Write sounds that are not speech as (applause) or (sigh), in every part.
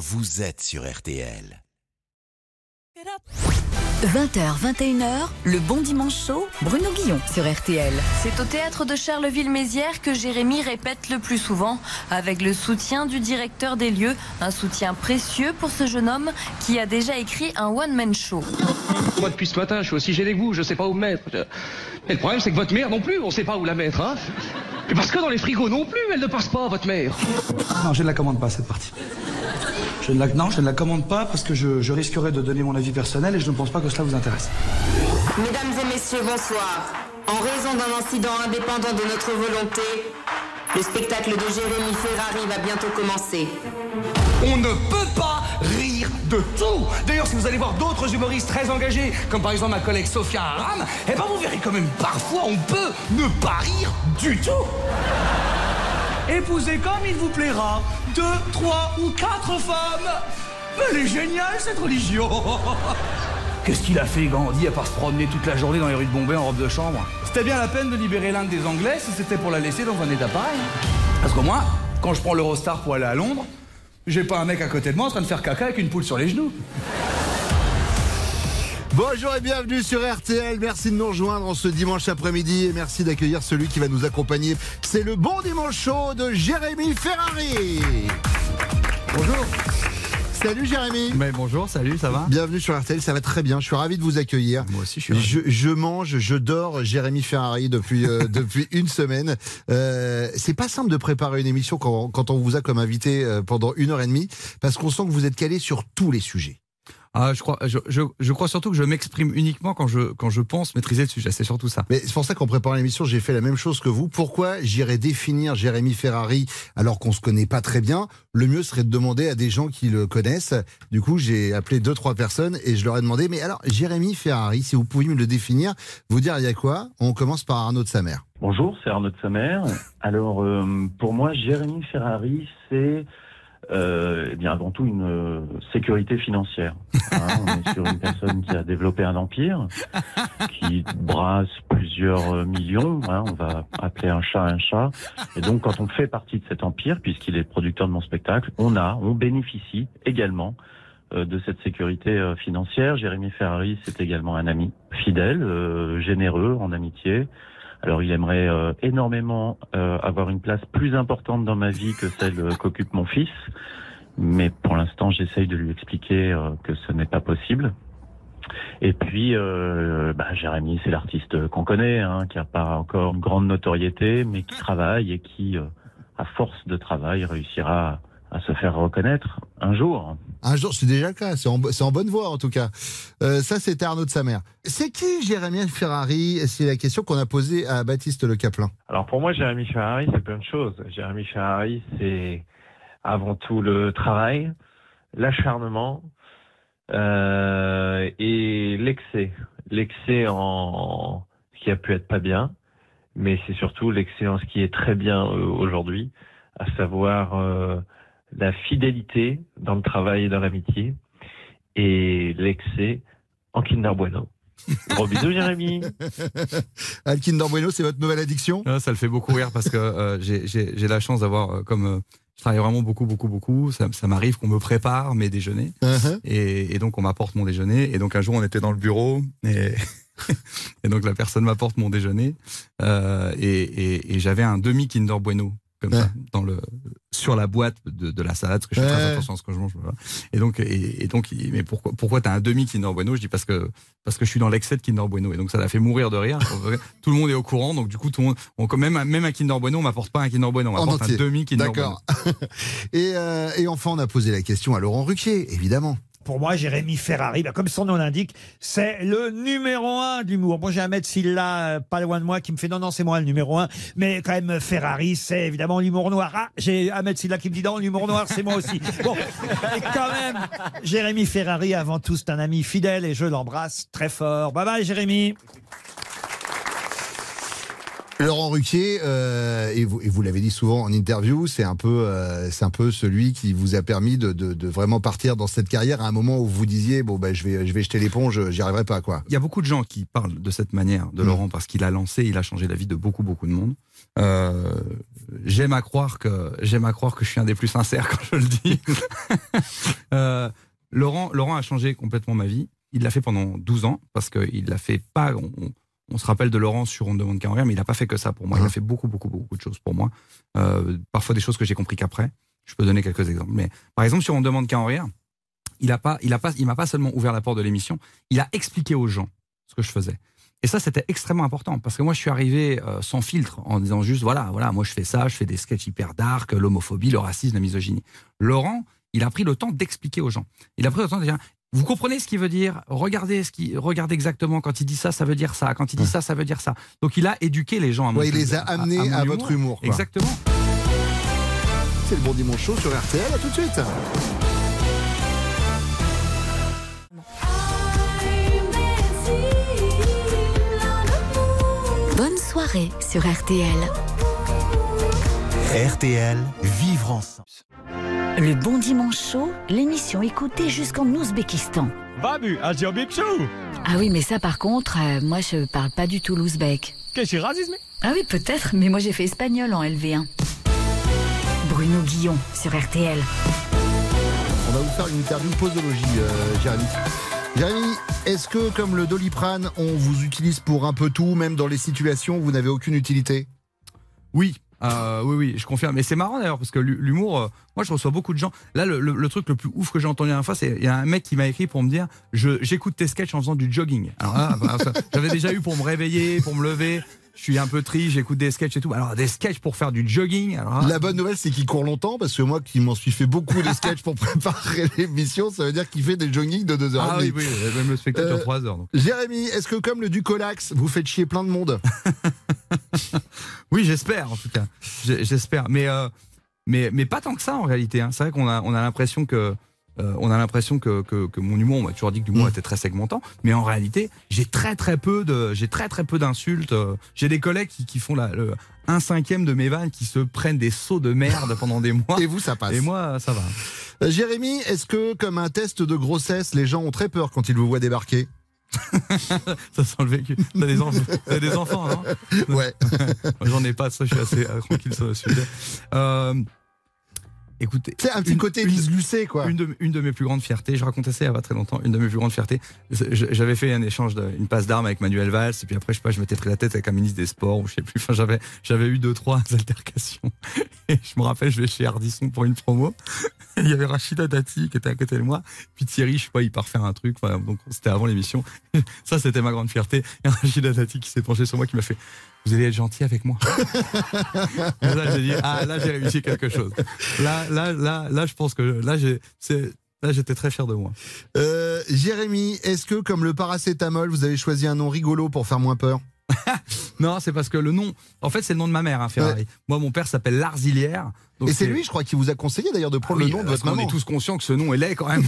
vous êtes sur RTL. 20h, 21h, le bon dimanche chaud, Bruno Guillon sur RTL. C'est au théâtre de Charleville-Mézières que Jérémy répète le plus souvent, avec le soutien du directeur des lieux, un soutien précieux pour ce jeune homme qui a déjà écrit un one-man show. Moi, depuis ce matin, je suis aussi gêné que vous, je sais pas où me mettre. Et le problème, c'est que votre mère non plus, on sait pas où la mettre, hein. Et parce que dans les frigos non plus, elle ne passe pas, votre mère. Non, je ne la commande pas, cette partie. Je ne la, non, je ne la commande pas parce que je, je risquerais de donner mon avis personnel et je ne pense pas que cela vous intéresse. Mesdames et messieurs, bonsoir. En raison d'un incident indépendant de notre volonté, le spectacle de Jérémy Ferrari va bientôt commencer. On ne peut pas rire de tout. D'ailleurs, si vous allez voir d'autres humoristes très engagés, comme par exemple ma collègue Sophia Aram, eh ben vous verrez quand même parfois on peut ne pas rire du tout. Épousez comme il vous plaira, deux, trois ou quatre femmes. Mais elle est géniale cette religion. (laughs) Qu'est-ce qu'il a fait Gandhi à part se promener toute la journée dans les rues de Bombay en robe de chambre? C'était bien la peine de libérer l'Inde des Anglais si c'était pour la laisser dans un état pareil. Parce que moi, quand je prends l'Eurostar pour aller à Londres, j'ai pas un mec à côté de moi en train de faire caca avec une poule sur les genoux. Bonjour et bienvenue sur RTL. Merci de nous rejoindre en ce dimanche après-midi et merci d'accueillir celui qui va nous accompagner. C'est le bon dimanche chaud de Jérémy Ferrari. Bonjour. Salut Jérémy. Mais bonjour, salut, ça va? Bienvenue sur RTL, ça va très bien. Je suis ravi de vous accueillir. Moi aussi, je suis ravi. Je, je mange, je dors Jérémy Ferrari depuis euh, (laughs) depuis une semaine. Euh, c'est pas simple de préparer une émission quand, quand on vous a comme invité euh, pendant une heure et demie parce qu'on sent que vous êtes calé sur tous les sujets. Ah, je crois, je, je, je crois surtout que je m'exprime uniquement quand je, quand je pense maîtriser le sujet. C'est surtout ça. Mais c'est pour ça qu'en préparant l'émission, j'ai fait la même chose que vous. Pourquoi j'irais définir Jérémy Ferrari alors qu'on se connaît pas très bien? Le mieux serait de demander à des gens qui le connaissent. Du coup, j'ai appelé deux trois personnes et je leur ai demandé mais alors Jérémy Ferrari, si vous pouviez me le définir, vous dire il y a quoi? On commence par Arnaud de sa mère. Bonjour, c'est Arnaud de Samer. (laughs) Alors, euh, pour moi, Jérémy Ferrari, c'est euh, eh bien avant tout une euh, sécurité financière. (laughs) Hein, on est sur une personne qui a développé un empire, qui brasse plusieurs euh, millions. hein, on va appeler un chat un chat. Et donc, quand on fait partie de cet empire, puisqu'il est producteur de mon spectacle, on a, on bénéficie également euh, de cette sécurité financière. Jérémy Ferrari, c'est également un ami fidèle, généreux en amitié. Alors il aimerait euh, énormément euh, avoir une place plus importante dans ma vie que celle euh, qu'occupe mon fils, mais pour l'instant j'essaye de lui expliquer euh, que ce n'est pas possible. Et puis, euh, bah, Jérémy, c'est l'artiste qu'on connaît, hein, qui n'a pas encore une grande notoriété, mais qui travaille et qui, euh, à force de travail, réussira à, se faire reconnaître un jour. Un jour, c'est déjà le cas. C'est en, bonne voie en tout cas. Euh, ça, c'était Arnaud de sa mère. C'est qui Jérémy Ferrari? C'est la question qu'on a posée à Baptiste Le Caplin. Alors pour moi, Jérémy Ferrari, c'est plein de choses. Jérémy Ferrari, c'est avant tout le travail, l'acharnement euh, et l'excès. L'excès en ce qui a pu être pas bien, mais c'est surtout l'excès en ce qui est très bien euh, aujourd'hui, à savoir euh, la fidélité dans le travail et dans l'amitié et l'excès en Kinder Bueno. (laughs) Gros bisous, Jérémy. Ah, le Kinder Bueno, c'est votre nouvelle addiction? Ah, ça le fait beaucoup rire parce que euh, j'ai- la chance d'avoir, euh, comme euh, je travaille vraiment beaucoup, beaucoup, beaucoup, ça, ça m'arrive qu'on me prépare mes déjeuners. Uh-huh. Et, et donc on m'apporte mon déjeuner. Et donc un jour on était dans le bureau et, (laughs) et donc la personne m'apporte mon déjeuner euh, et, et, et j'avais un demi Kinder Bueno comme ça dans le sur la boîte de, de la salade parce que je fais très attention à ce que je mange. voilà. Et donc et, et donc il- mais pourquoi pourquoi t'as un demi Kinder Bueno? Je dis parce que parce que je suis dans l'excès de Kinder Bueno et donc ça l'a fait mourir de rire. (laughs) tout le monde est au courant donc du coup tout le monde on, quand même même un Kinder Bueno on m'apporte pas un Kinder Bueno on m'apporte un demi Kinder Bueno. D'accord. (laughs) et, euh, et enfin, on a posé la question à Laurent Ruquier, évidemment. Pour moi, Jérémy Ferrari, bah, comme son nom l'indique, c'est le numéro un de l'humour. Bon, j'ai un maître Silla euh, pas loin de moi qui me fait non, non, c'est moi le numéro un. Mais quand même, Ferrari, c'est évidemment l'humour noir. Ah, j'ai un maître Silla qui me dit non, l'humour noir, c'est moi aussi. (laughs) Bon, et quand même, Jérémy Ferrari, avant tout, c'est un ami fidèle et je l'embrasse très fort. Bye bye, Jérémy. Laurent Ruquier, euh, et vous, et vous l'avez dit souvent en interview, c'est un peu, euh, c'est un peu celui qui vous a permis de, de, de vraiment partir dans cette carrière à un moment où vous disiez bon bah je vais, je vais jeter l'éponge, j'y arriverai pas quoi. Il y a beaucoup de gens qui parlent de cette manière de Mm. Laurent parce qu'il a lancé, il a changé la vie de beaucoup beaucoup de monde. Euh, j'aime à croire que j'aime à croire que je suis un des plus sincères quand je le dis. (laughs) Laurent, Laurent a changé complètement ma vie. Il l'a fait pendant 12 ans parce qu'il l'a fait pas. On, on se rappelle de Laurent sur On ne demande qu'à en rire, mais il n'a pas fait que ça pour moi. Il a fait beaucoup, beaucoup, beaucoup de choses pour moi. Euh, parfois des choses que j'ai compris qu'après. Je peux donner quelques exemples. Mais par exemple, sur On ne demande qu'à en rire, il a pas, il a pas, il m'a pas seulement ouvert la porte de l'émission, il a expliqué aux gens ce que je faisais. Et ça, c'était extrêmement important parce que moi, je suis arrivé euh, sans filtre en disant juste voilà, voilà, moi je fais ça, je fais des sketchs hyper dark, l'homophobie, le racisme, la misogynie. Laurent, il a pris le temps d'expliquer aux gens. Il a pris le temps de dire vous comprenez ce qu'il veut dire? Regardez ce qui, regardez exactement quand il dit ça, ça veut dire ça. Quand il dit ça, ça veut dire ça. Donc il a éduqué les gens à mon Ouais, il les a amenés à, votre humour. quoi. Exactement. C'est le bon dimanche chaud sur RTL. À tout de suite. Bonne soirée sur RTL. RTL, vivre ensemble. Le bon dimanche chaud, l'émission écoutée jusqu'en Ouzbékistan. Babu. Ah oui, mais ça par contre, euh, moi je parle pas du tout l'ouzbek. Qu'est-ce que c'est racisme? Ah oui, peut-être, mais moi j'ai fait espagnol en LV1. Bruno Guillon sur RTL. On va vous faire une interview posologie, euh, Jérémy. Jérémy, est-ce que comme le doliprane, on vous utilise pour un peu tout, même dans les situations où vous n'avez aucune utilité? Oui. Euh, oui, oui, je confirme. Mais c'est marrant d'ailleurs parce que l'hu- l'humour, euh, moi je reçois beaucoup de gens. Là, le, le- le truc le plus ouf que j'ai entendu la dernière fois, c'est il y a un mec qui m'a écrit pour me dire je j'écoute tes sketchs en faisant du jogging. Alors là, bah, j'avais déjà eu pour me réveiller, pour me lever. Je suis un peu triste, j'écoute des sketchs et tout. Alors des sketchs pour faire du jogging. Alors, là, La bonne nouvelle, c'est qu'il court longtemps, parce que moi qui m'en suis fait beaucoup de sketchs pour (laughs) préparer l'émission, ça veut dire qu'il fait des jogging de 2 heures. Ah oui, oui, même le spectacle Euh, dure 3 heures. donc. Jérémy, est-ce que comme le Ducolax, vous faites chier plein de monde? (laughs) Oui, j'espère en tout cas. J'espère, mais euh, mais mais pas tant que ça en réalité. hein. C'est vrai qu'on a on a l'impression que euh, on a l'impression que, que, que mon humour, on m'a toujours dit que l'humour était très segmentant, mais en réalité, j'ai très très peu de, j'ai très très peu d'insultes. euh, J'ai des collègues qui, qui font la, le, un cinquième de mes vannes, qui se prennent des sauts de merde pendant des mois. Et vous, ça passe. Et moi, ça va. Euh, Jérémy, est-ce que comme un test de grossesse, les gens ont très peur quand ils vous voient débarquer? Ça sent le vécu. T'as des, des enfants, non Ouais. Moi, (laughs) J'en ai pas, ça, je suis assez euh, tranquille sur le sujet. Euh, écoutez. C'est un petit côté Lise Lucet, quoi. Une de, une de mes plus grandes fiertés, je racontais ça il y a pas très longtemps, une de mes plus grandes fiertés, j'avais fait un échange, de, une passe d'armes avec Manuel Valls, et puis après, je sais pas, je m'étais pris la tête avec un ministre des Sports, ou je sais plus, enfin, j'avais, j'avais eu deux, trois (laughs) altercations. Et je me rappelle, je vais chez Ardisson pour une promo. Il y avait Rachida Dati qui était à côté de moi. Puis Thierry, je sais pas, il part faire un truc. Voilà, donc c'était avant l'émission. (laughs) Ça, c'était ma grande fierté. Et Rachida Dati qui s'est penché sur moi, qui m'a fait Vous allez être gentil avec moi. (laughs) Là, j'ai dit Ah, là, j'ai réussi quelque chose. Là, là, là, là, je pense que là, j'ai, c'est, là, j'étais très fier de moi. Euh, Jérémy, est-ce que comme le paracétamol, vous avez choisi un nom rigolo pour faire moins peur? (laughs) Non, c'est parce que le nom, en fait, c'est le nom de ma mère, hein, Ferrari. Moi, mon père s'appelle Larzilière. Et c'est lui, je crois, qui vous a conseillé d'ailleurs de prendre Ah oui, le nom de parce votre maman. est tous conscients que ce nom est laid quand même.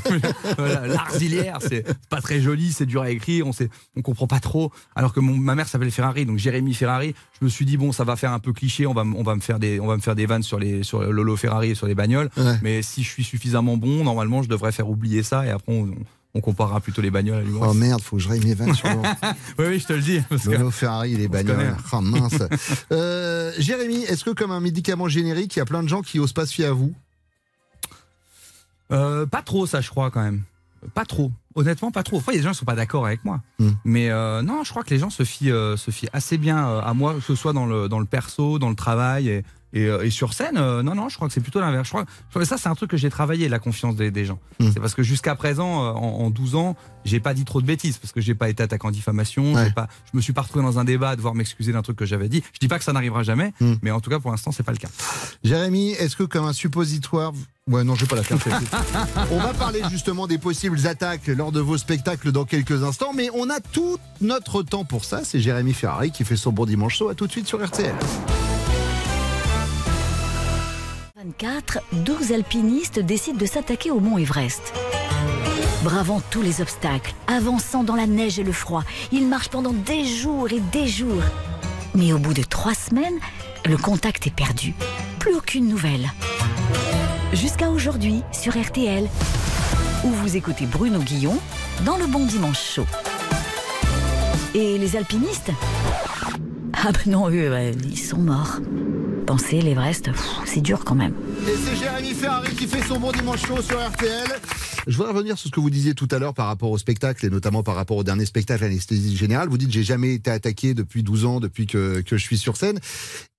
(laughs) Larzilière, c'est pas très joli, c'est dur à écrire, on sait, on comprend pas trop. Alors que mon, ma mère s'appelle Ferrari, donc Jérémy Ferrari. Je me suis dit bon, ça va faire un peu cliché, on va, on me faire des, on va me faire des vannes sur les, sur Lolo Ferrari et sur les bagnoles. Ouais. Mais si je suis suffisamment bon, normalement, je devrais faire oublier ça et après on, on comparera plutôt les bagnoles à l'humour. Oh merde, faut que je raye mes vannes sur le. (laughs) oui, oui, je te le dis. Parce que... Ferrari, les On bagnoles. Oh mince. Euh, Jérémy, est-ce que comme un médicament générique, il y a plein de gens qui osent pas se fier à vous? Euh, pas trop, ça, je crois, quand même. Pas trop. Honnêtement, pas trop. Après, il y a des gens qui sont pas d'accord avec moi. Hmm. Mais euh, non, je crois que les gens se fient, euh, se fient assez bien euh, à moi, que ce soit dans le, dans le perso, dans le travail et, et, euh, et sur scène. euh, non, non, je crois que c'est plutôt l'inverse. Je crois, que ça, c'est un truc que j'ai travaillé, la confiance des, des gens. Hmm. C'est parce que jusqu'à présent, euh, en, en 12 ans, j'ai pas dit trop de bêtises parce que j'ai pas été attaqué en diffamation. Ouais. Pas, je me suis pas retrouvé dans un débat à devoir m'excuser d'un truc que j'avais dit. Je dis pas que ça n'arrivera jamais, Hmm. mais en tout cas, pour l'instant, c'est pas le cas. Jérémy, est-ce que comme un suppositoire. Ouais, non, je vais pas la faire. (laughs) on va parler justement des possibles attaques lors de vos spectacles dans quelques instants, mais on a tout notre temps pour ça. C'est Jérémy Ferrari qui fait son bon dimanche chaud. À tout de suite sur RTL. 24, 12 alpinistes décident de s'attaquer au mont Everest. Bravant tous les obstacles, avançant dans la neige et le froid, ils marchent pendant des jours et des jours. Mais au bout de trois semaines, le contact est perdu. Plus aucune nouvelle. Jusqu'à aujourd'hui sur RTL, où vous écoutez Bruno Guillon dans le Bon Dimanche Chaud. Et les alpinistes? Ah ben non, eux, ils sont morts. Penser, l'Everest, c'est dur quand même. Et c'est Jérémy Ferrari qui fait son bon dimanche chaud sur RTL. Je voudrais revenir sur ce que vous disiez tout à l'heure par rapport au spectacle et notamment par rapport au dernier spectacle Anesthésie Générale. Vous dites j'ai jamais été attaqué depuis 12 ans, depuis que, que je suis sur scène.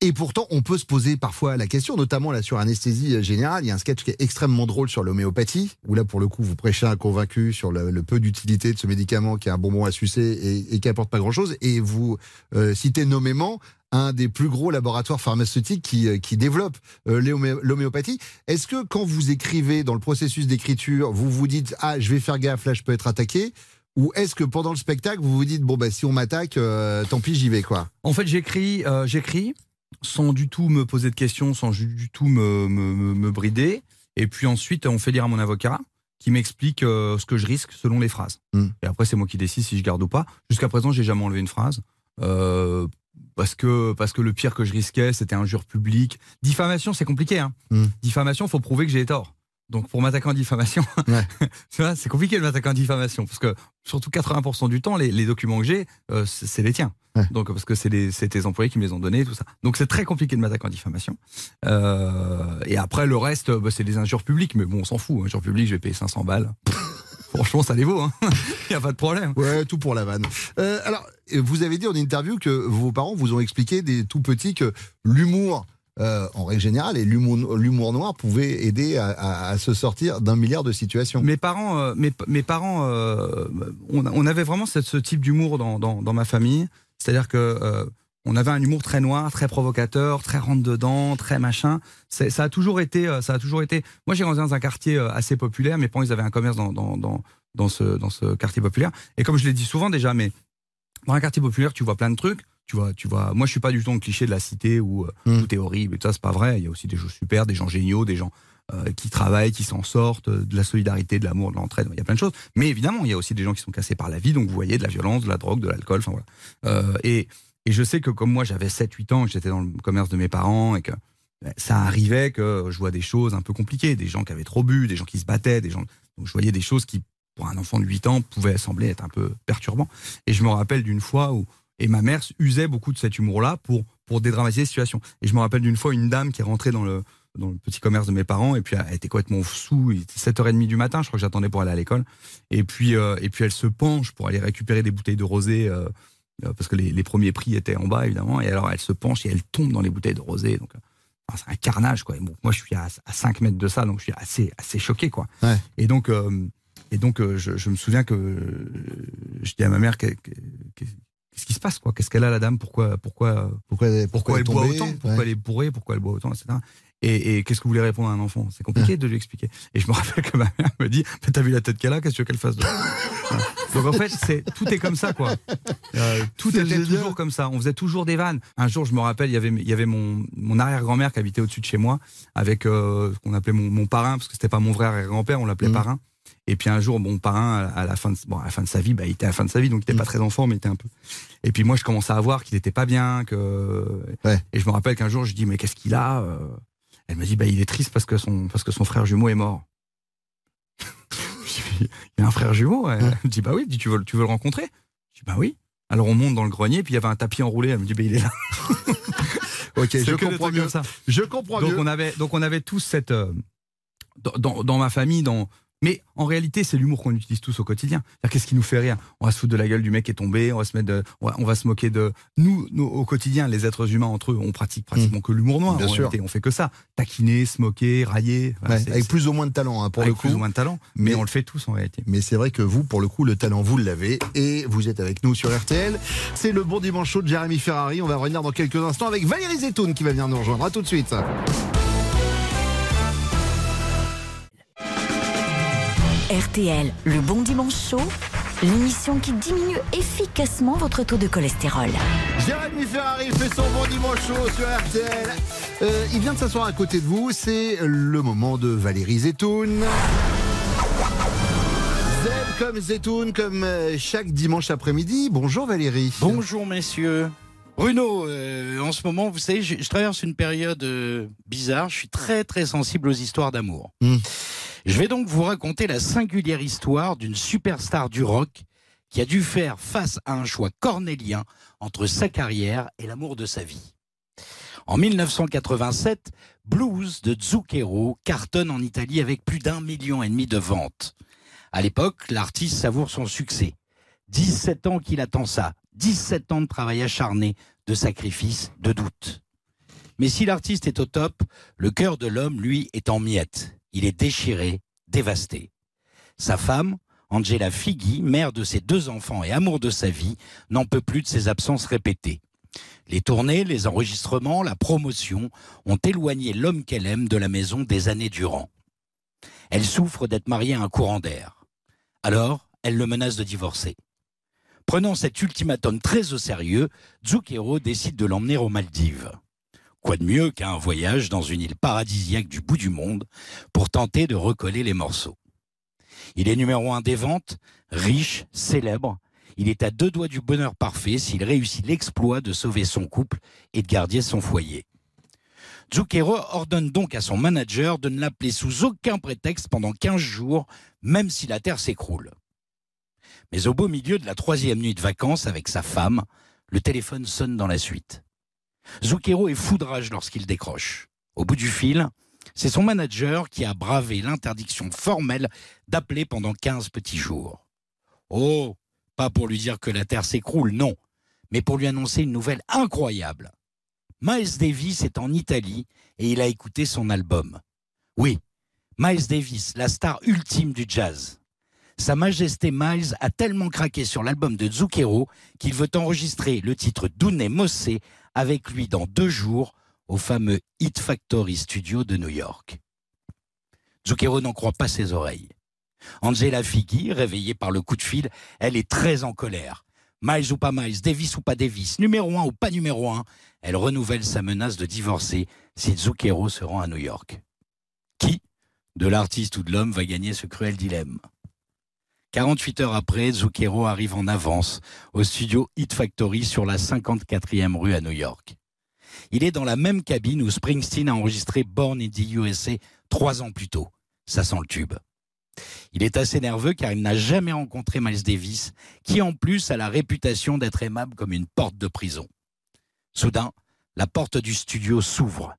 Et pourtant, on peut se poser parfois la question, notamment là sur Anesthésie Générale. Il y a un sketch qui est extrêmement drôle sur l'homéopathie, où là pour le coup vous prêchez un convaincu sur le, le peu d'utilité de ce médicament qui est un bonbon à sucer et, et qui apporte pas grand-chose. Et vous euh, citez nommément un des plus gros laboratoires pharmaceutiques qui, euh, qui développe euh, l'homé- l'homéopathie. Est-ce que quand vous écrivez dans le processus d'écriture, vous vous dites ah je vais faire gaffe là je peux être attaqué ou est-ce que pendant le spectacle vous vous dites bon bah si on m'attaque euh, tant pis j'y vais quoi? En fait, j'écris, euh, j'écris sans du tout me poser de questions, sans du tout me, me, me- brider. Et puis ensuite, on fait lire à mon avocat qui m'explique euh, ce que je risque selon les phrases. Hmm. Et après, c'est moi qui décide si je garde ou pas. Jusqu'à présent, j'ai jamais enlevé une phrase. Parce que, parce que le pire que je risquais, c'était injure publique. Diffamation, c'est compliqué. Hein. Hmm. Diffamation, faut prouver que j'ai tort. Donc pour m'attaquer en diffamation, (laughs) c'est compliqué de m'attaquer en diffamation parce que surtout 80% du temps, les, les documents que j'ai, euh, c'est les tiens. Donc parce que c'est tes employés qui me les ont donnés, tout ça. Donc c'est très compliqué de m'attaquer en diffamation. Euh, et après le reste, bah, c'est des injures publiques, mais bon, on s'en fout. Injures publiques, je vais payer 500 balles. Franchement, ça les vaut. (laughs) Il n'y a pas de problème. Ouais, tout pour la vanne. Euh, alors, vous avez dit en interview que vos parents vous ont expliqué des tout petits que l'humour, euh, en règle générale, et l'humour noir pouvait aider à, à- à se sortir d'un milliard de situations. Mes parents, euh, mes, mes parents, on, on avait vraiment ce type d'humour dans, dans, dans ma famille. C'est-à-dire que on avait un humour très noir, très provocateur, très rentre dedans, très machin. Ça a toujours été, euh, ça a toujours été. Moi, j'ai grandi dans un quartier euh, assez populaire. Mes parents, ils avaient un commerce dans dans, dans, dans ce dans ce quartier populaire. Et comme je l'ai dit souvent déjà, mais dans un quartier populaire, tu vois plein de trucs. Tu vois, tu vois. Moi, je suis pas du tout le cliché de la cité où euh, tout est horrible et tout ça. C'est pas vrai. Il y a aussi des choses super, des gens géniaux, des gens euh, qui travaillent, qui s'en sortent, de la solidarité, de l'amour, de l'entraide. Il y a plein de choses. Mais évidemment, il y a aussi des gens qui sont cassés par la vie. Donc, vous voyez, de la violence, de la drogue, de l'alcool. Enfin voilà. Euh, et et je sais que comme moi, j'avais 7-8 ans, que j'étais dans le commerce de mes parents et que ben, ça arrivait que je vois des choses un peu compliquées, des gens qui avaient trop bu, des gens qui se battaient, des gens. Donc, je voyais des choses qui, pour un enfant de 8 ans, pouvaient sembler être un peu perturbants. Et je me rappelle d'une fois où et ma mère usait beaucoup de cet humour-là pour, pour dédramatiser les situations. Et je me rappelle d'une fois une dame qui est rentrée dans le, dans le petit commerce de mes parents, et puis elle était complètement sous, il était 7h30 du matin, je crois que j'attendais pour aller à l'école. Et puis, euh, et puis elle se penche pour aller récupérer des bouteilles de rosé, euh, euh, parce que les, les premiers prix étaient en bas, évidemment. Et alors elle se penche et elle tombe dans les bouteilles de rosé. Donc, euh, c'est un carnage, quoi. Et bon, moi, je suis à, à 5 mètres de ça, donc je suis assez, assez choqué, quoi. Et donc, euh, et donc euh, je, je me souviens que euh, je dis à ma mère que, que- que- qu'est-ce qui se passe, quoi? Qu'est-ce qu'elle a, la dame? Pourquoi, pourquoi, pourquoi, pourquoi elle elle boit autant? Pourquoi Ouais. elle est bourrée? Pourquoi elle boit autant, etc. Et, et qu'est-ce que vous voulez répondre à un enfant? C'est compliqué de lui expliquer. Et je me rappelle que ma mère me dit T'as vu la tête qu'elle a Qu'est-ce que tu veux qu'elle fasse de Voilà. Donc en fait, c'est tout est comme ça, quoi. Euh, tout était génial. toujours comme ça. On faisait toujours des vannes. Un jour, je me rappelle, il y avait, il y avait mon, mon arrière-grand-mère qui habitait au-dessus de chez moi, avec euh, ce qu'on appelait mon, mon parrain, parce que c'était pas mon vrai arrière-grand-père, on l'appelait Mhm. parrain. Et puis un jour, mon parrain, à la fin de, bon, à la fin de sa vie, bah, il était à la fin de sa vie, donc il était Mhm. pas très enfant, mais il était un peu. Et puis moi, je commençais à voir qu'il était pas bien, que. Et je me rappelle qu'un jour, je dis mais qu'est-ce qu'il a euh? Elle me dit bah il est triste parce que son parce que son frère jumeau est mort. (laughs) Il a un frère jumeau. Elle me dit bah oui. Dit tu veux le- tu veux le rencontrer? Je dis bah oui. Alors on monte dans le grenier, puis il y avait un tapis enroulé. Elle me dit bah il est là. (laughs) Ok, je comprends mieux. ça. Je comprends donc mieux. on avait donc on avait tous cette euh, dans, dans, dans ma famille dans mais en réalité, c'est l'humour qu'on utilise tous au quotidien. Qu'est-ce qui nous fait rire? On va se foutre de la gueule du mec qui est tombé, on va se mettre, de, on, va, on va se moquer de nous, nous, au quotidien. Les êtres humains entre eux, on pratique pratiquement que l'humour noir. Mmh. Bien en sûr. réalité. on fait que ça, taquiner, se moquer, railler. Voilà, Ouais, c'est- avec plus ou moins de talent, hein, pour avec le coup. plus ou moins de talent, mais, on le fait tous en réalité. Mais c'est vrai que vous, pour le coup, le talent, vous l'avez. Et vous êtes avec nous sur RTL. C'est le bon dimanche chaud de Jérémy Ferrari. On va revenir dans quelques instants avec Valérie Zetoun qui va venir nous rejoindre. À tout de suite. RTL, le bon dimanche chaud, l'émission qui diminue efficacement votre taux de cholestérol. Jérémy Ferrari fait son bon dimanche chaud sur RTL. Euh, il vient de s'asseoir à côté de vous. C'est le moment de Valérie Zetoun. Z comme Zetoun, comme euh, chaque dimanche après-midi. Bonjour Valérie. Bonjour messieurs. Bruno, euh, en ce moment, vous savez, je, je traverse une période euh, bizarre. Je suis très très sensible aux histoires d'amour. Hmm. Je vais donc vous raconter la singulière histoire d'une superstar du rock qui a dû faire face à un choix cornélien entre sa carrière et l'amour de sa vie. En 1987, Blues de Zucchero cartonne en Italie avec plus d'un million et demi de ventes. À l'époque, l'artiste savoure son succès. 17 ans qu'il attend ça, 17 ans de travail acharné, de sacrifice, de doute. Mais si l'artiste est au top, le cœur de l'homme, lui, est en miettes. Il est déchiré, dévasté. Sa femme, Angela Fighi, mère de ses deux enfants et amour de sa vie, n'en peut plus de ses absences répétées. Les tournées, les enregistrements, la promotion ont éloigné l'homme qu'elle aime de la maison des années durant. Elle souffre d'être mariée à un courant d'air. Alors, elle le menace de divorcer. Prenant cet ultimatum très au sérieux, Zucchero décide de l'emmener aux Maldives. Quoi de mieux qu'un voyage dans une île paradisiaque du bout du monde pour tenter de recoller les morceaux? Il est numéro un des ventes, riche, célèbre. Il est à deux doigts du bonheur parfait s'il réussit l'exploit de sauver son couple et de garder son foyer. Zucchero ordonne donc à son manager de ne l'appeler sous aucun prétexte pendant 15 jours, même si la Terre s'écroule. Mais au beau milieu de la troisième nuit de vacances avec sa femme, le téléphone sonne dans la suite. Zucchero est foudrage lorsqu'il décroche. Au bout du fil, c'est son manager qui a bravé l'interdiction formelle d'appeler pendant 15 petits jours. Oh, pas pour lui dire que la Terre s'écroule, non, mais pour lui annoncer une nouvelle incroyable. Miles Davis est en Italie et il a écouté son album. Oui, Miles Davis, la star ultime du jazz. Sa Majesté Miles a tellement craqué sur l'album de Zucchero qu'il veut enregistrer le titre Dune Mossé avec lui dans deux jours au fameux Hit Factory Studio de New York. Zucchero n'en croit pas ses oreilles. Angela Fighi, réveillée par le coup de fil, elle est très en colère. Miles ou pas Miles, Davis ou pas Davis, numéro un ou pas numéro un, elle renouvelle sa menace de divorcer si Zucchero se rend à New York. Qui, de l'artiste ou de l'homme, va gagner ce cruel dilemme 48 heures après, Zucchero arrive en avance au studio Hit Factory sur la 54e rue à New York. Il est dans la même cabine où Springsteen a enregistré Born in the USA trois ans plus tôt. Ça sent le tube. Il est assez nerveux car il n'a jamais rencontré Miles Davis, qui en plus a la réputation d'être aimable comme une porte de prison. Soudain, la porte du studio s'ouvre.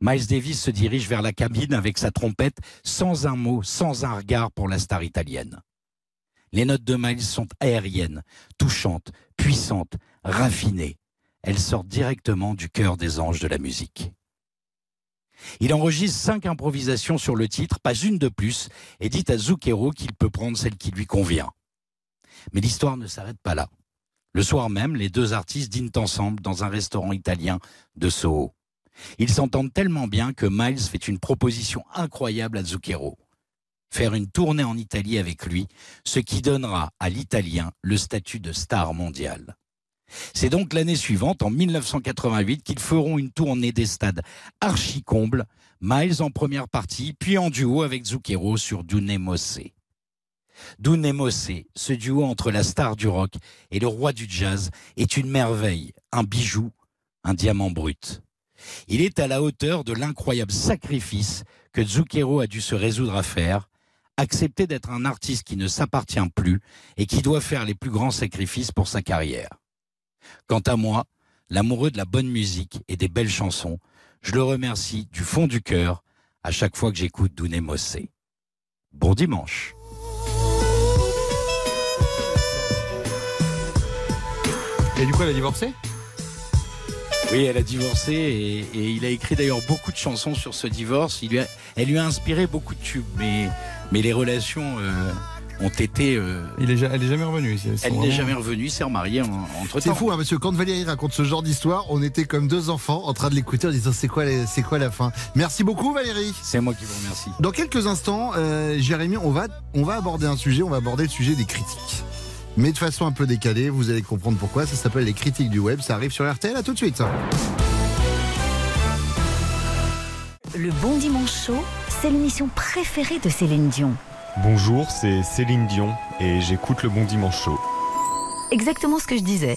Miles Davis se dirige vers la cabine avec sa trompette, sans un mot, sans un regard pour la star italienne. Les notes de Miles sont aériennes, touchantes, puissantes, raffinées. Elles sortent directement du cœur des anges de la musique. Il enregistre cinq improvisations sur le titre, pas une de plus, et dit à Zucchero qu'il peut prendre celle qui lui convient. Mais l'histoire ne s'arrête pas là. Le soir même, les deux artistes dînent ensemble dans un restaurant italien de Soho. Ils s'entendent tellement bien que Miles fait une proposition incroyable à Zucchero. Faire une tournée en Italie avec lui, ce qui donnera à l'Italien le statut de star mondial. C'est donc l'année suivante, en 1988, qu'ils feront une tournée des stades archi-combles, Miles en première partie, puis en duo avec Zucchero sur Dune Mossé. Dune Mossé, ce duo entre la star du rock et le roi du jazz, est une merveille, un bijou, un diamant brut. Il est à la hauteur de l'incroyable sacrifice que Zucchero a dû se résoudre à faire, accepter d'être un artiste qui ne s'appartient plus et qui doit faire les plus grands sacrifices pour sa carrière. Quant à moi, l'amoureux de la bonne musique et des belles chansons, je le remercie du fond du cœur à chaque fois que j'écoute Douné Mossé. Bon dimanche. Et du coup, elle a divorcé? Oui, elle a divorcé et, et il a écrit d'ailleurs beaucoup de chansons sur ce divorce. Il lui a- elle lui a inspiré beaucoup de tubes, mais, mais les relations euh, ont été. euh, Il est, Elle est jamais revenue. c'est- c'est elle n'est vraiment- jamais revenue, s'est remariée entre C'est temps. fou, hein, monsieur. Quand Valérie raconte ce genre d'histoire, on était comme deux enfants en train de l'écouter en disant c'est quoi, c'est quoi la fin? Merci beaucoup, Valérie. C'est moi qui vous remercie. Dans quelques instants, euh, Jérémy, on va, on va aborder un sujet, on va aborder le sujet des critiques. Mais de façon un peu décalée, vous allez comprendre pourquoi. Ça s'appelle les critiques du web. Ça arrive sur RTL. À tout de suite. Le Bon Dimanche c'est l'émission préférée de Céline Dion. Bonjour, c'est Céline Dion et j'écoute le Bon Dimanche Show. Exactement ce que je disais.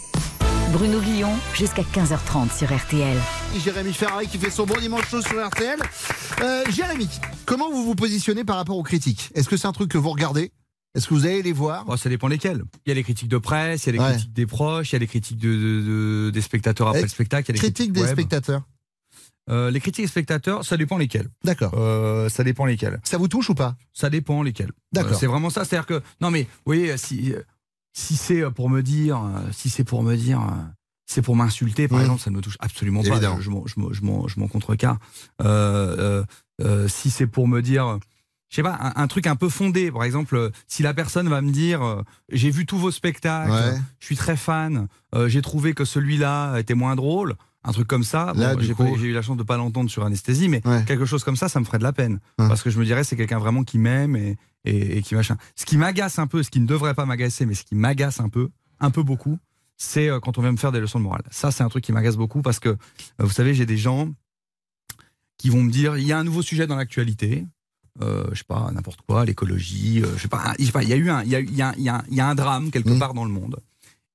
Bruno Guillon, jusqu'à 15h30 sur RTL. Jérémy Ferrari qui fait son bon dimanche chaud sur RTL. Euh, Jérémy, comment vous vous positionnez par rapport aux critiques? Est-ce que c'est un truc que vous regardez? Est-ce que vous allez les voir? Oh, ça dépend lesquels. Il y a les critiques de presse, il y a les Ouais. critiques des proches, il y a les critiques de, de- de- des spectateurs après le spectacle. il y a les Critique critiques des web. spectateurs. Euh, les critiques et spectateurs, ça dépend lesquels. D'accord. Euh, ça dépend lesquels. Ça vous touche ou pas? Ça dépend lesquels. D'accord. Euh, c'est vraiment ça. C'est-à-dire que non mais vous voyez si si c'est euh, pour me dire si c'est pour me dire c'est pour m'insulter par Mmh. exemple ça ne me touche absolument Évidemment. pas. Je, je m'en- je m'en- contrecarre. Si c'est pour me dire je sais pas, un, un truc un peu fondé. Par exemple, si la personne va me dire, euh, j'ai vu tous vos spectacles, Ouais. je suis très fan, euh, j'ai trouvé que celui-là était moins drôle, un truc comme ça. Bon, j'ai coup- eu la chance de pas l'entendre sur anesthésie, mais Ouais. quelque chose comme ça, ça me ferait de la peine. Ouais. Parce que je me dirais, c'est quelqu'un vraiment qui m'aime et, et, et qui machin. Ce qui m'agace un peu, ce qui ne devrait pas m'agacer, mais ce qui m'agace un peu, un peu beaucoup, c'est euh, quand on vient me faire des leçons de morale. Ça, c'est un truc qui m'agace beaucoup parce que, euh, vous savez, j'ai des gens qui vont me dire, il y a un nouveau sujet dans l'actualité. Euh, je sais pas, n'importe quoi, l'écologie, euh, je sais pas, pas, il y a eu un, il y a, y a, y a, y a un drame quelque Mmh. part dans le monde.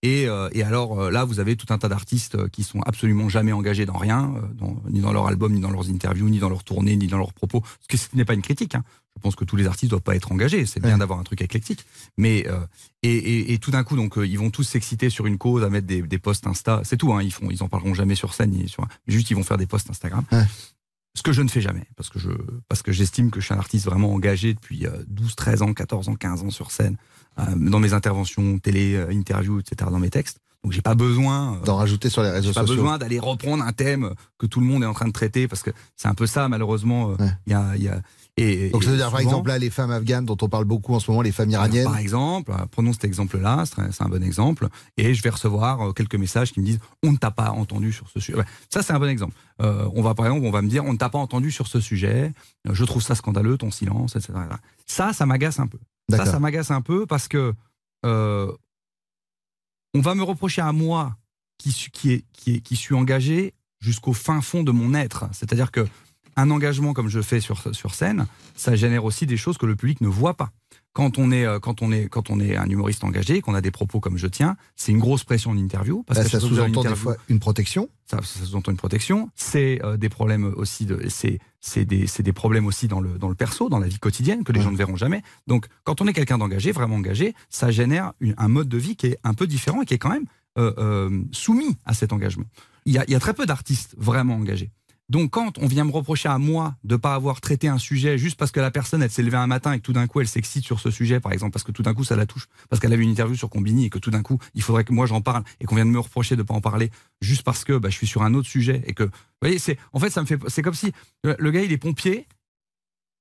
Et, euh, et alors euh, là, vous avez tout un tas d'artistes euh, qui sont absolument jamais engagés dans rien, dans- ni dans leur album, ni dans leurs interviews, ni dans leurs tournées, ni dans leurs propos. Ce qui ce n'est pas une critique. Hein. Je pense que tous les artistes doivent pas être engagés. C'est bien Ouais. d'avoir un truc éclectique. Mais euh, et, et, et tout d'un coup, donc ils vont tous s'exciter sur une cause, à mettre des, des posts Insta. C'est tout. Hein. Ils font, ils en parleront jamais sur scène. ni sur, juste, ils vont faire des posts Instagram. Ouais. Ce que je ne fais jamais, parce que je, parce que j'estime que je suis un artiste vraiment engagé depuis euh, 12, 13 ans, 14 ans, 15 ans sur scène, euh, dans mes interventions, télé, euh, interviews, etc., dans mes textes. Donc j'ai pas besoin euh, D'en rajouter sur les réseaux j'ai pas sociaux. besoin d'aller reprendre un thème que tout le monde est en train de traiter parce que c'est un peu ça malheureusement. euh, Il Ouais. y a, il y a- et, Donc ça veut dire par exemple là les femmes afghanes dont on parle beaucoup en ce moment, les femmes iraniennes. par exemple, prenons cet exemple-là, c'est un- bon exemple, et je vais recevoir euh, quelques messages qui me disent on ne t'a pas entendu sur ce sujet. Ça c'est un bon exemple. Euh, on va par exemple, on va me dire on ne t'a pas entendu sur ce sujet. Je trouve ça scandaleux ton silence, etc. Ça, ça m'agace un peu. Ça, ça m'agace un peu parce que euh, on va me reprocher à moi qui qui est, qui est- qui suis engagé jusqu'au fin fond de mon être. C'est-à-dire que un engagement comme je fais sur, sur scène, ça génère aussi des choses que le public ne voit pas. Quand on est, euh, quand on est, quand on est un humoriste engagé, qu'on a des propos comme je tiens, c'est une grosse pression d'interview. Parce Bah, que ça sous-entend des fois une protection. ça, ça sous-entend une protection. C'est euh, des problèmes aussi de, c'est, c'est des, des problèmes aussi dans le, dans le perso, dans la vie quotidienne que les Ouais. gens ne verront jamais. Donc, quand on est quelqu'un d'engagé, vraiment engagé, ça génère une- un mode de vie qui est un peu différent et qui est quand même euh, euh, soumis à cet engagement. Il y a, il y a très peu d'artistes vraiment engagés. Donc, quand on vient me reprocher à moi de pas avoir traité un sujet juste parce que la personne, elle s'est levée un matin et que tout d'un coup, elle s'excite sur ce sujet, par exemple, parce que tout d'un coup, ça la touche, parce qu'elle a vu une interview sur Combini et que tout d'un coup, il faudrait que moi j'en parle et qu'on vienne me reprocher de pas en parler juste parce que bah, je suis sur un autre sujet et que, vous voyez, c'est, en fait, ça me fait, c'est comme si le, le gars, il est pompier.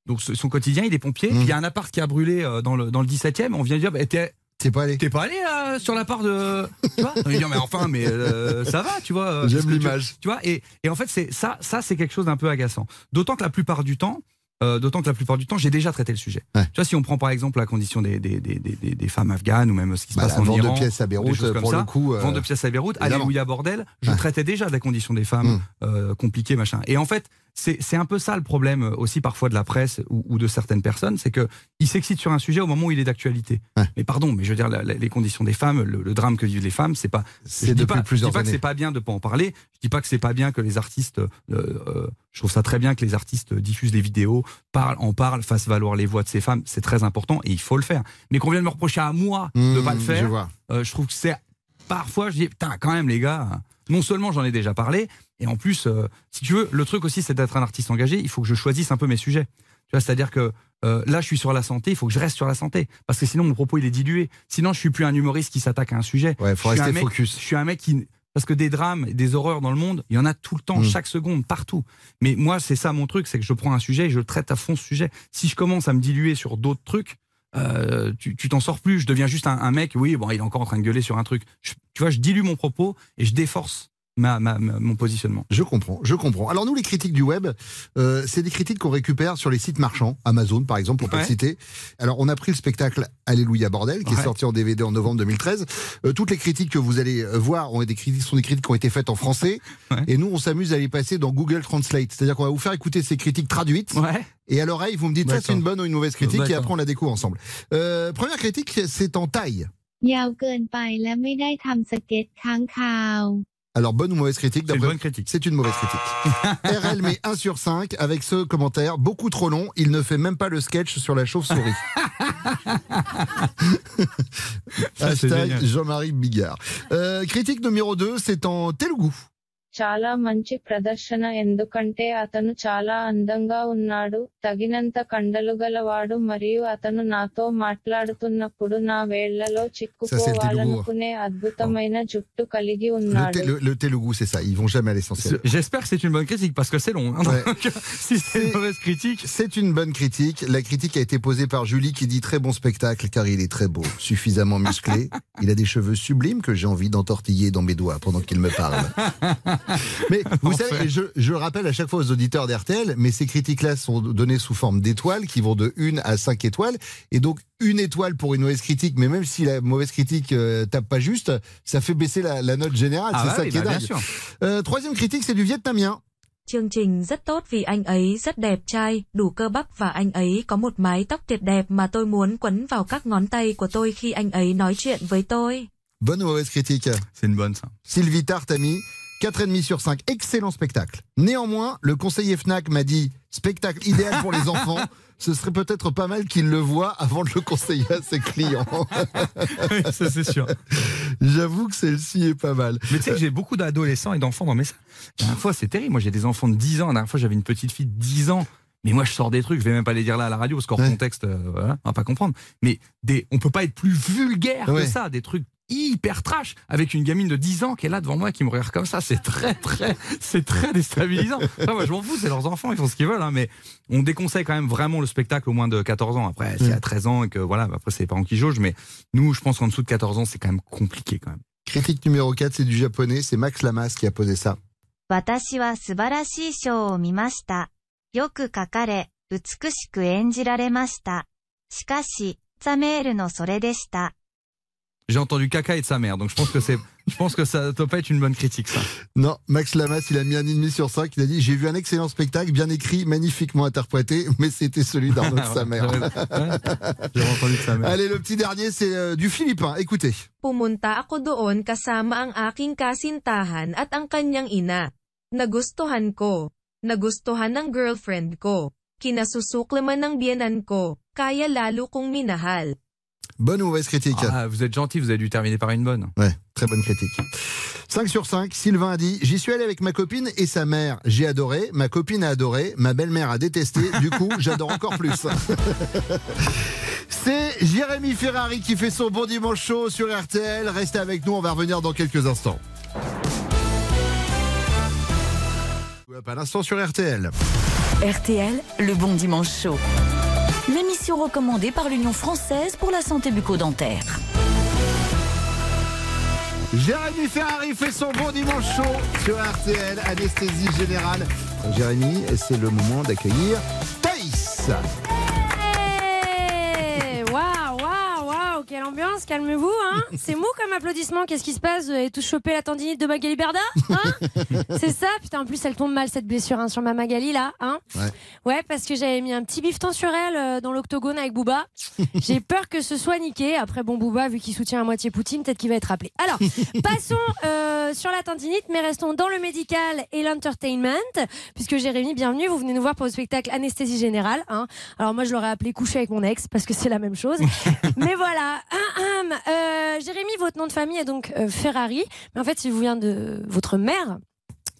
Donc, son quotidien, il est pompier. Mmh. Puis il y a un appart qui a brûlé euh, dans le, dans le 17e. On vient dire, bah, t'es, T'es pas allé. T'es pas allé là, sur la part de. Tu vois? On va dire, mais enfin, mais euh, ça va, tu vois. J'aime tu- l'image. Tu, vois, et, et en fait, c'est ça, ça c'est quelque chose d'un peu agaçant. D'autant que la plupart du temps, euh, d'autant que la plupart du temps, j'ai déjà traité le sujet. Ouais. Tu vois, si on prend par exemple la condition des, des, des, des, des- femmes afghanes ou même ce qui se Bah, passe la en vente de Iran, pièces à Beyrouth, comme pour ça, le coup, euh, vente de pièces à Beyrouth. Alléluia bordel, je traitais déjà des conditions des femmes Mm. euh, compliquées, machin. Et en fait, c'est un peu ça le problème euh, aussi parfois de la presse ou, ou de certaines personnes, c'est que ils s'excitent sur un sujet au moment où il est d'actualité. Ouais. Mais pardon, mais je veux dire, la- la- les conditions des femmes, le, le drame que vivent les femmes, c'est pas. C'est je dis pas, je dis pas que c'est pas bien de pas en parler. Je dis pas que c'est pas bien que les artistes. euh, euh, je trouve ça très bien que les artistes diffusent des vidéos, parlent, en parlent, fassent valoir les voix de ces femmes. C'est très important et il faut le faire. Mais qu'on vienne me reprocher à moi de Mmh, pas le Je faire, euh, je trouve que c'est parfois je dis putain quand même les gars non seulement j'en ai déjà parlé et en plus euh, si tu veux le truc aussi c'est d'être un artiste engagé il faut que je choisisse un peu mes sujets tu vois c'est à dire que euh, là je suis sur la santé il faut que je reste sur la santé parce que sinon mon propos il est dilué sinon je suis plus un humoriste qui s'attaque à un sujet Ouais, faut je rester mec, focus. je suis un mec qui parce que des drames, des horreurs dans le monde, il y en a tout le temps, Mm. chaque seconde, partout. Mais moi, c'est ça mon truc, c'est que je prends un sujet et je le traite à fond ce sujet. Si je commence à me diluer sur d'autres trucs, euh, tu t'en sors plus. Je deviens juste un, mec, oui, bon, il est encore en train de gueuler sur un truc. Tu vois, je dilue mon propos et je déforce ma, ma- ma- mon positionnement. Je comprends, je comprends. Alors nous, les critiques du web, euh, c'est des critiques qu'on récupère sur les sites marchands, Amazon par exemple, pour pas Ouais. le citer. Alors on a pris le spectacle Alléluia bordel, qui est Ouais. sorti en DVD en novembre 2013. Euh, toutes les critiques que vous allez euh, voir ont des critiques, sont des critiques qui ont été faites en français. (laughs) Ouais. Et nous, on s'amuse à les passer dans Google Translate. C'est-à-dire qu'on va vous faire écouter ces critiques traduites. Ouais. Et à l'oreille, vous me dites ça c'est D'accord. une bonne ou une mauvaise critique, et D'accord. après on la découvre ensemble. Euh, première critique, c'est en taille. ยาวเกินไปและไม่ได้ทำสเก็ตค้างคาว Alors bonne ou mauvaise critique C'est une bonne critique. C'est une mauvaise critique. (laughs) RL met 1 sur 5 avec ce commentaire beaucoup trop long. Il ne fait même pas le sketch sur la chauve-souris. (laughs) Hashtag. Jean-Marie Bigard. Euh, critique numéro 2, c'est en Telugu. చాలా మంచి ప్రదర్శన ఎందుకంటే అతను చాలా అందంగా ఉన్నాడు తగినంత కండలు గలవాడు మరియు అతను నాతో మాట్లాడుతున్నప్పుడు నా వేళ్లలో చిక్కుకోవాలనుకునే అద్భుతమైన జుట్టు కలిగి Le, ఉన్నాడు té- le- le Telugu, c'est ça. Ils vont jamais à l'essentiel. J'espère que c'est une bonne critique parce que c'est long. hein. (laughs) Ouais. Donc, si c'est une mauvaise critique. C'est une bonne critique. La critique a été posée par Julie qui dit très bon spectacle car il est très beau, suffisamment musclé. (laughs) Il a des cheveux sublimes que j'ai envie d'entortiller dans mes doigts pendant qu'il me parle. (laughs) (laughs) Mais vous Enfin. savez, je, je le rappelle à chaque fois aux auditeurs d'RTL, mais ces critiques-là sont données sous forme d'étoiles qui vont de 1 à 5 étoiles. Et donc, une étoile pour une mauvaise critique, mais même si la mauvaise critique euh, tape pas juste, ça fait baisser la, la note générale. Ah c'est bah ça oui, qui est bah bien dingue. sûr. Euh, troisième critique, c'est du vietnamien. Chương trình rất tốt vì anh ấy rất đẹp trai, đủ cơ bắp và anh ấy có một mái tóc tuyệt đẹp mà tôi muốn quấn vào các ngón tay của tôi khi anh ấy nói chuyện với tôi. Bonne ou mauvaise critique? C'est une bonne ça. Sylvie Tart a mis 4,5 sur 5. Excellent spectacle. Néanmoins, le conseiller FNAC m'a dit spectacle idéal pour les enfants. (laughs) Ce serait peut-être pas mal qu'il le voit avant de le conseiller à ses clients. (laughs) ça c'est sûr. J'avoue que celle-ci est pas mal. Mais tu sais que j'ai beaucoup d'adolescents et d'enfants dans mes salles. La dernière fois, c'est terrible. Moi, j'ai des enfants de 10 ans. La dernière fois, j'avais une petite fille de 10 ans. Mais moi, je sors des trucs, je vais même pas les dire là à la radio parce qu'en contexte, euh, voilà, on va pas comprendre. Mais des, on peut pas être plus vulgaire Ouais. que ça. Des trucs hyper trash avec une gamine de 10 ans qui est là devant moi qui me regarde comme ça. C'est très, très, c'est très déstabilisant. Enfin, moi, je m'en fous, c'est leurs enfants, ils font ce qu'ils veulent. hein, mais on déconseille quand même vraiment le spectacle au moins de 14 ans. Après, s'il y a 13 ans et que voilà, après, c'est les parents qui jaugent. Mais nous, je pense qu'en dessous de 14 ans, c'est quand même compliqué quand même. Critique numéro 4, c'est du japonais. C'est Max Lamas qui a posé ça. 私は素晴らしいショーを見ました。よく書かれ、美しく演じられました。しかし、ザメールのそれでした。 J'ai entendu caca et de sa mère, donc je pense que c'est, je pense que ça doit pas être une bonne critique, ça. Non, Max Lamas, il a mis un ennemi sur 5. Il a dit J'ai vu un excellent spectacle, bien écrit, magnifiquement interprété, mais c'était celui d'Arnaud de (laughs) sa mère. J'ai entendu de sa mère. Allez, le petit dernier, c'est euh, du philippin. Écoutez. Pumunta ako doon kasama ang aking kasintahan at ang kanyang ina. Nagustuhan ko. Nagustuhan ng girlfriend ko. Kinasusuklaman ng biyanan ko. Kaya lalo kong minahal. Bonne ou mauvaise critique Ah, vous êtes gentil, vous avez dû terminer par une bonne. Ouais, très bonne critique. 5 sur 5, Sylvain a dit J'y suis allé avec ma copine et sa mère. J'ai adoré, ma copine a adoré, ma belle-mère a détesté, du coup, (laughs) j'adore encore plus. (laughs) C'est Jérémy Ferrari qui fait son bon dimanche chaud sur RTL. Restez avec nous, on va revenir dans quelques instants. À l'instant sur RTL. RTL, le bon dimanche chaud. Recommandée par l'Union française pour la santé bucco-dentaire. Jérémy Ferrari fait son bon dimanche chaud sur RTL, anesthésie générale. Jérémy, c'est le moment d'accueillir Thaïs. Hey Waouh, waouh, quelle ambiance, calmez-vous, hein (laughs) C'est mou comme applaudissement, qu'est-ce qui se passe? Vous avez tous chopé la tendinite de Magali Berda hein? (laughs) C'est ça, putain, en plus elle tombe mal cette blessure hein, sur ma Magali là, hein Ouais. Ouais, parce que j'avais mis un petit bifton sur elle euh, dans l'octogone avec Booba. (laughs) J'ai peur que ce soit niqué. Après, bon, Booba, vu qu'il soutient à moitié Poutine, peut-être qu'il va être rappelé. Alors, passons euh, sur la tendinite, mais restons dans le médical et l'entertainment, puisque Jérémy, bienvenue. Vous venez nous voir pour le spectacle Anesthésie Générale. Hein. Alors, moi, je l'aurais appelé Coucher avec mon ex, parce que c'est la même chose. mais voilà. Euh, Jérémy, votre nom de famille est donc euh, Ferrari. Mais en fait, il vous vient de votre mère.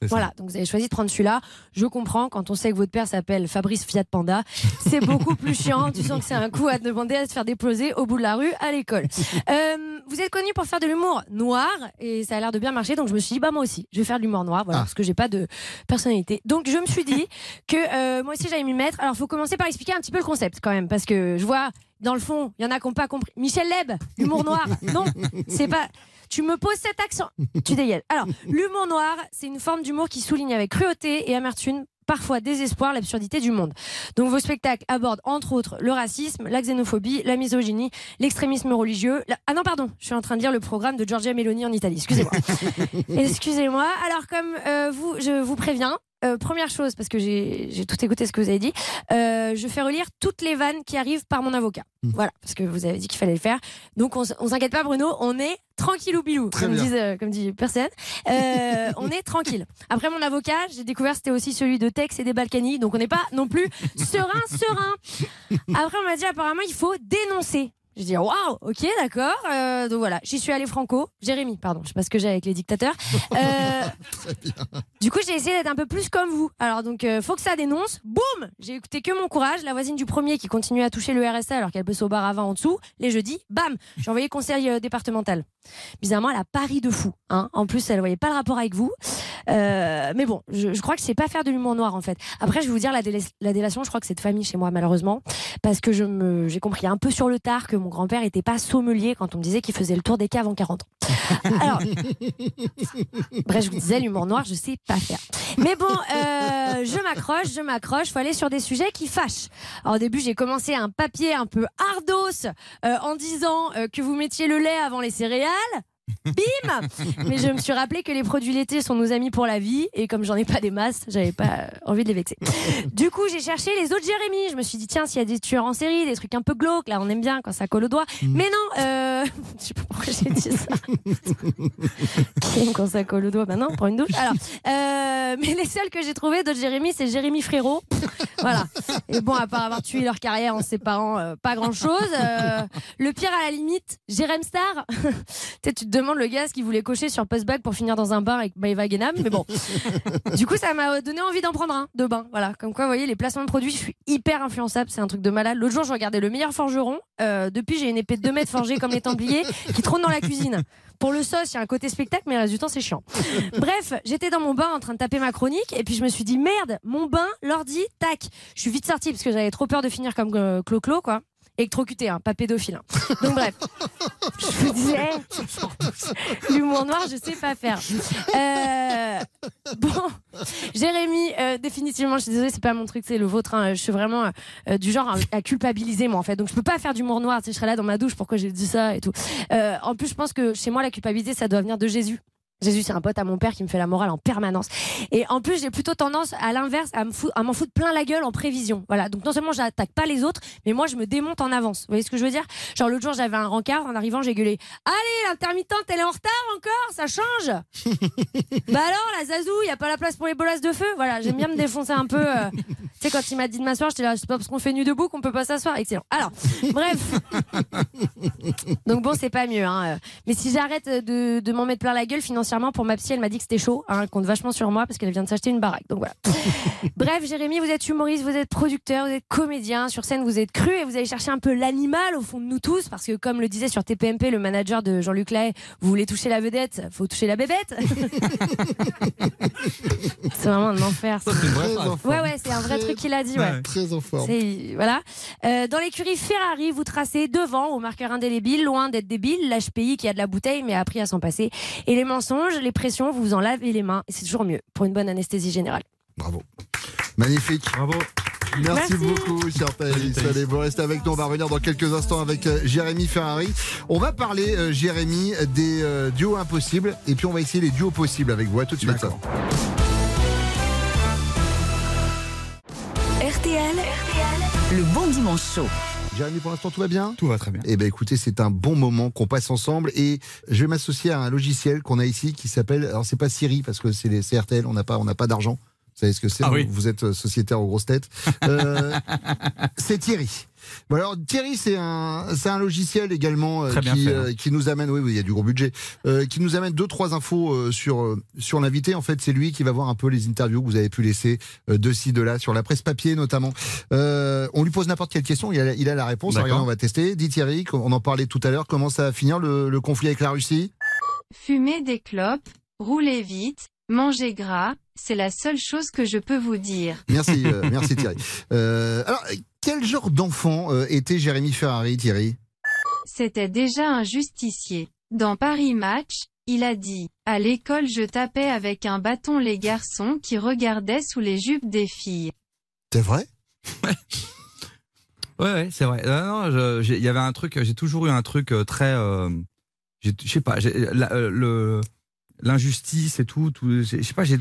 Voilà, donc vous avez choisi de prendre celui-là. Je comprends quand on sait que votre père s'appelle Fabrice Fiat Panda. (laughs) C'est beaucoup plus chiant. Tu sens que c'est un coup à demander à se faire déposer au bout de la rue à l'école. (laughs) Euh, vous êtes connu pour faire de l'humour noir et ça a l'air de bien marcher. Donc je me suis dit, bah moi aussi, je vais faire de l'humour noir, voilà, parce que j'ai pas de personnalité. Donc je me suis dit (laughs) que euh, moi aussi j'allais m'y mettre. Alors faut commencer par expliquer un petit peu le concept quand même, parce que je vois dans le fond, il y en a qui n'ont pas compris. Michel Leb, l'humour noir. (laughs) Non, c'est pas. Tu me poses cet accent. Tu dégaines. Alors, l'humour noir, c'est une forme d'humour qui souligne avec cruauté et amertume parfois désespoir l'absurdité du monde. Donc vos spectacles abordent entre autres le racisme, la xénophobie, la misogynie, l'extrémisme religieux. la- Ah non pardon, je suis en train de lire le programme de Giorgia Meloni en Italie. Excusez-moi. (laughs) Excusez-moi. Alors comme euh, vous, je vous préviens. Euh, première chose, parce que j'ai tout écouté ce que vous avez dit, euh, je fais relire toutes les vannes qui arrivent par mon avocat. Voilà, parce que vous avez dit qu'il fallait le faire. Donc on, s'inquiète pas, Bruno, on est tranquille ou bilou, Très comme, disent, euh, comme dit personne. Euh, on est tranquille. Après mon avocat, j'ai découvert que c'était aussi celui de Tex et des Balkany, donc on n'est pas non plus serein, serein. Après on m'a dit apparemment il faut dénoncer. Je dis waouh, ok, d'accord. Euh, donc voilà, j'y suis allée franco. Jérémy, pardon, je sais pas ce que j'ai avec les dictateurs. (laughs) Euh, du coup, j'ai essayé d'être un peu plus comme vous. Alors donc, euh, faut que ça dénonce. Boum J'ai écouté que mon courage. La voisine du premier qui continue à toucher le RSA alors qu'elle peut au bar à vin en dessous. Les jeudis, bam J'ai envoyé conseil départemental. Bizarrement, elle a pari de fou. Hein. En plus, elle voyait pas le rapport avec vous. Mais bon, je, je crois que je sais pas faire de l'humour noir en fait. Après, je vais vous dire la, délation. Je crois que c'est de famille chez moi malheureusement, parce que je me, j'ai compris un peu sur le tard que mon grand-père était pas sommelier quand on me disait qu'il faisait le tour des caves en 40 ans. (laughs) Alors, bref, je vous disais l'humour noir, je sais pas faire. Mais bon, euh, je m'accroche, je m'accroche. Faut aller sur des sujets qui fâchent. Alors, au début, j'ai commencé un papier un peu ardos euh, en disant euh, que vous mettiez le lait avant les céréales. Bim Mais je me suis rappelé que les produits laitiers sont nos amis pour la vie et comme j'en ai pas des masses, j'avais pas euh, envie de les vexer. Du coup, j'ai cherché les autres Jérémy. Je me suis dit tiens, s'il y a des tueurs en série, des trucs un peu glauques, là on aime bien quand ça colle au doigt. Mais non, euh... (laughs) j'ai dit ça. (laughs) Qui aime quand ça colle au doigt Maintenant, prends une douche. Alors, euh, mais les seuls que j'ai trouvés d'autres Jérémy, c'est Jérémy Frérot. Voilà. Et bon, à part avoir tué leur carrière en séparant, euh, pas grand chose. le pire à la limite, Jérém Star. (laughs) tu te demandes le gars ce qu'il voulait cocher sur Postback pour finir dans un bar avec Maëva Guénam. Mais bon. Du coup, ça m'a donné envie d'en prendre un de bain. Voilà. Comme quoi, vous voyez, les placements de produits, je suis hyper influençable. C'est un truc de malade. L'autre jour, je regardais le meilleur forgeron. Euh, depuis, j'ai une épée de 2 mètres forgée comme les Templiers qui trône dans la cuisine. Pour le sauce, il y a un côté spectacle, mais le reste du temps, c'est chiant. Bref, j'étais dans mon bain en train de taper ma chronique et puis je me suis dit merde, mon bain, l'ordi, tac. Je suis vite sortie parce que j'avais trop peur de finir comme euh, Clo-Clo, quoi. Électrocuté, hein, pas pédophile. hein. Donc bref, je vous disais, l'humour noir, je sais pas faire. Euh, bon, Jérémy, euh, définitivement, je suis désolée, c'est pas mon truc, c'est le vôtre. hein. Je suis vraiment euh, du genre à, culpabiliser, moi, en fait. Donc je peux pas faire d'humour noir. Sais, je serais là dans ma douche, pourquoi j'ai dit ça et tout. En plus, je pense que chez moi, la culpabilité, ça doit venir de Jésus. Jésus, c'est un pote à mon père qui me fait la morale en permanence. Et en plus, j'ai plutôt tendance, à l'inverse, à me m'en foutre plein la gueule en prévision. Voilà. Donc, non seulement j'attaque pas les autres, mais moi, je me démonte en avance. Vous voyez ce que je veux dire? Genre, l'autre jour, j'avais un rencard. En arrivant, j'ai gueulé. Allez, l'intermittente, elle est en retard encore? Ça change? (laughs) bah alors, la Zazou, y a pas la place pour les bolasses de feu? Voilà. J'aime bien me défoncer un peu. euh, Tu sais, quand il m'a dit de m'asseoir, j'étais là, c'est pas parce qu'on fait nu debout qu'on peut pas s'asseoir. Excellent. Alors, bref. (laughs) Donc bon, c'est pas mieux. Hein. Mais si j'arrête de, de m'en mettre plein la gueule financièrement, pour ma psy, elle m'a dit que c'était chaud. Hein. Elle compte vachement sur moi parce qu'elle vient de s'acheter une baraque. Donc voilà. (laughs) Bref, Jérémy, vous êtes humoriste, vous êtes producteur, vous êtes comédien. Sur scène, vous êtes cru et vous allez chercher un peu l'animal au fond de nous tous parce que comme le disait sur TPMP le manager de Jean-Luc Lahaye, vous voulez toucher la vedette, faut toucher la bébête. (laughs) c'est vraiment un enfer. ça. Ouais, ouais, c'est un vrai truc qu'il a dit. Ouais. Très en forme. Voilà. Euh, dans l'écurie Ferrari, vous tracez devant au marqueur indélébile, loin d'être débile, l'HPI qui a de la bouteille mais a appris à s'en passer. Et les mensonges, les pressions, vous vous en lavez les mains et c'est toujours mieux pour une bonne anesthésie générale. Bravo. Magnifique. Bravo. Merci, Merci. beaucoup, cher Thaïs. Allez, vous restez avec nous. On va revenir dans quelques instants avec euh, Jérémy Ferrari. On va parler, euh, Jérémy, des euh, duos impossibles. Et puis, on va essayer les duos possibles avec vous. À tout de suite. RTL, le bon dimanche chaud. Jérémy, pour l'instant, tout va bien Tout va très bien. Eh ben, écoutez, c'est un bon moment qu'on passe ensemble et je vais m'associer à un logiciel qu'on a ici qui s'appelle, alors c'est pas Siri parce que c'est les CRTL, on n'a pas, on n'a pas d'argent. Vous savez ce que c'est Ah oui. Vous êtes euh, sociétaire aux grosses têtes. Euh, (laughs) c'est Thierry. Bon alors Thierry, c'est un, c'est un logiciel également euh, qui, fait, hein. euh, qui nous amène, oui, oui, il y a du gros budget, euh, qui nous amène deux trois infos euh, sur euh, sur l'invité. En fait, c'est lui qui va voir un peu les interviews que vous avez pu laisser euh, de ci de là sur la presse papier notamment. Euh, on lui pose n'importe quelle question, il a, il a la réponse. Regardez, on va tester. Dit Thierry, on en parlait tout à l'heure. Comment ça va finir le, le conflit avec la Russie? Fumez des clopes, roulez vite, mangez gras, c'est la seule chose que je peux vous dire. Merci, euh, (laughs) merci Thierry. Euh, alors, quel genre d'enfant euh, était Jérémy Ferrari, Thierry? C'était déjà un justicier. Dans Paris Match, il a dit À l'école, je tapais avec un bâton les garçons qui regardaient sous les jupes des filles. C'est vrai? Ouais, ouais, c'est vrai. Non, non, je- j'ai- il y avait un truc, j'ai toujours eu un truc très, euh, je sais pas, la- euh, le l'injustice et tout, tout je sais pas, j'ai,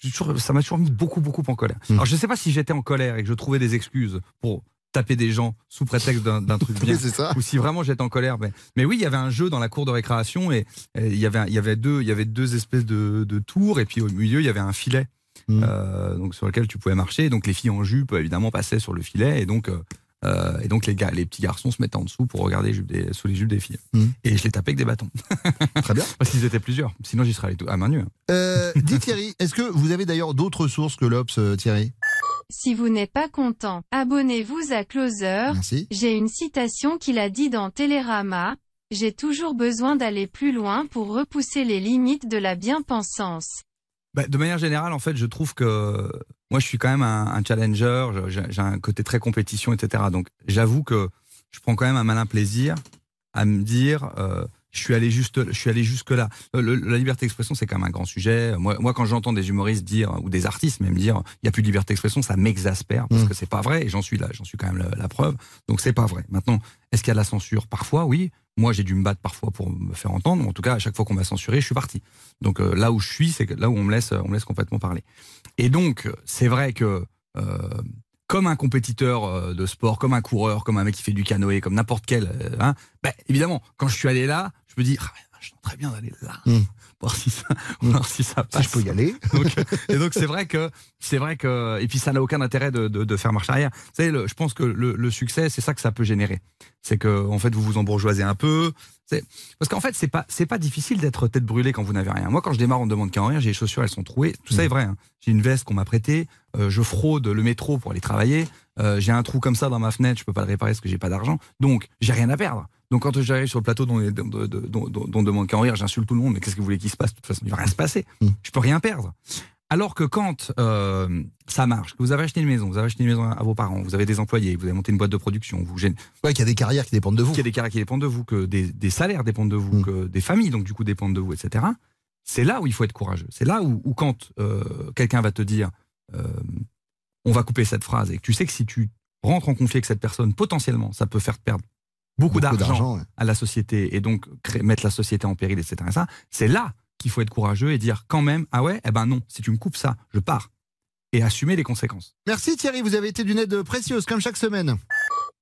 toujours, ça m'a toujours mis beaucoup, beaucoup en colère. Hmm. Alors je sais pas si j'étais en colère et que je trouvais des excuses pour taper des gens sous prétexte d'un, truc (laughs) bien, ça. ou si vraiment j'étais en colère. Mais, mais oui, il y avait un jeu dans la cour de récréation et, et il y avait, il y avait deux, il y avait deux espèces de, de tours et puis au milieu il y avait un filet. Hmm. euh, donc sur lequel tu pouvais marcher. Donc les filles en jupe évidemment passaient sur le filet et donc euh, Euh, et donc les gars, les petits garçons se mettaient en dessous pour regarder les jupes des- sous les jupes des filles. Mmh. Et je les tapais avec des bâtons. (laughs) Très bien. Parce qu'ils étaient plusieurs. Sinon j'y serais allé tout- à main nue. hein. Euh, dis Thierry, est-ce que vous avez d'ailleurs d'autres sources que l'Obs, euh, Thierry? Si vous n'êtes pas content, abonnez-vous à Closer. Merci. J'ai une citation qu'il a dit dans Télérama. J'ai toujours besoin d'aller plus loin pour repousser les limites de la bien-pensance. Bah, de manière générale, en fait, je trouve que moi, je suis quand même un, un challenger. J'ai un côté très compétition, etc. Donc, j'avoue que je prends quand même un malin plaisir à me dire, euh, je suis allé juste, je suis allé jusque là. Le- la liberté d'expression, c'est quand même un grand sujet. Moi, moi, quand j'entends des humoristes dire ou des artistes même dire, il y a plus de liberté d'expression, ça m'exaspère parce que c'est pas vrai. Et j'en suis là, j'en suis quand même la, la preuve. Donc, c'est pas vrai. Maintenant, est-ce qu'il y a de la censure? Parfois, oui. Moi, j'ai dû me battre parfois pour me faire entendre. En tout cas, à chaque fois qu'on m'a censuré, je suis parti. Donc euh, là où je suis, c'est là où on me laisse, on me laisse complètement parler. Et donc, c'est vrai que euh, comme un compétiteur euh, de sport, comme un coureur, comme un mec qui fait du canoë, comme n'importe quel, euh, hein, bah, évidemment, quand je suis allé là, je me dis, ah, je sens très bien d'aller là, (laughs) voir si ça, (laughs) voir si ça passe. je peux y aller. (laughs) Donc, euh, et donc c'est vrai que c'est vrai que et puis ça n'a aucun intérêt de, de, de faire marche arrière. Vous savez, le- je pense que le, le succès, c'est ça que ça peut générer. C'est que en fait vous vous embourgeoisez un peu. C'est- Parce qu'en fait c'est pas c'est pas difficile d'être tête brûlée quand vous n'avez rien. Moi quand je démarre on me demande qu'à en rien, j'ai les chaussures elles sont trouées. Tout ça est vrai. hein. J'ai une veste qu'on m'a prêtée. euh, je fraude le métro pour aller travailler. euh, j'ai un trou comme ça dans ma fenêtre, je peux pas le réparer parce que j'ai pas d'argent. Donc j'ai rien à perdre. Donc quand j'arrive sur le plateau dont, dont, dont, dont- dont on demande qu'à en rire, j'insulte tout le monde. Mais qu'est-ce que vous voulez qu'il se passe? De toute façon, il va rien se passer. Je peux rien perdre. Alors que quand euh, ça marche, que vous avez acheté une maison, vous avez acheté une maison à vos parents, vous avez des employés, vous avez monté une boîte de production, vous gênez. Ouais, qu'il y a des carrières qui dépendent de vous. Qu'il y a des carrières qui dépendent de vous, que des, des salaires dépendent de vous, que des familles donc du coup dépendent de vous, etc. C'est là où il faut être courageux. C'est là où, où quand euh, quelqu'un va te dire euh, on va couper cette phrase et que tu sais que si tu rentres en conflit avec cette personne, potentiellement, ça peut faire perdre beaucoup, Beaucoup d'argent, ouais. à la société et donc créer- mettre la société en péril, etc. Et ça, c'est là qu'il faut être courageux et dire quand même ah ouais, eh ben non, si tu me coupes ça, je pars et assumer les conséquences. Merci Thierry, vous avez été d'une aide précieuse comme chaque semaine.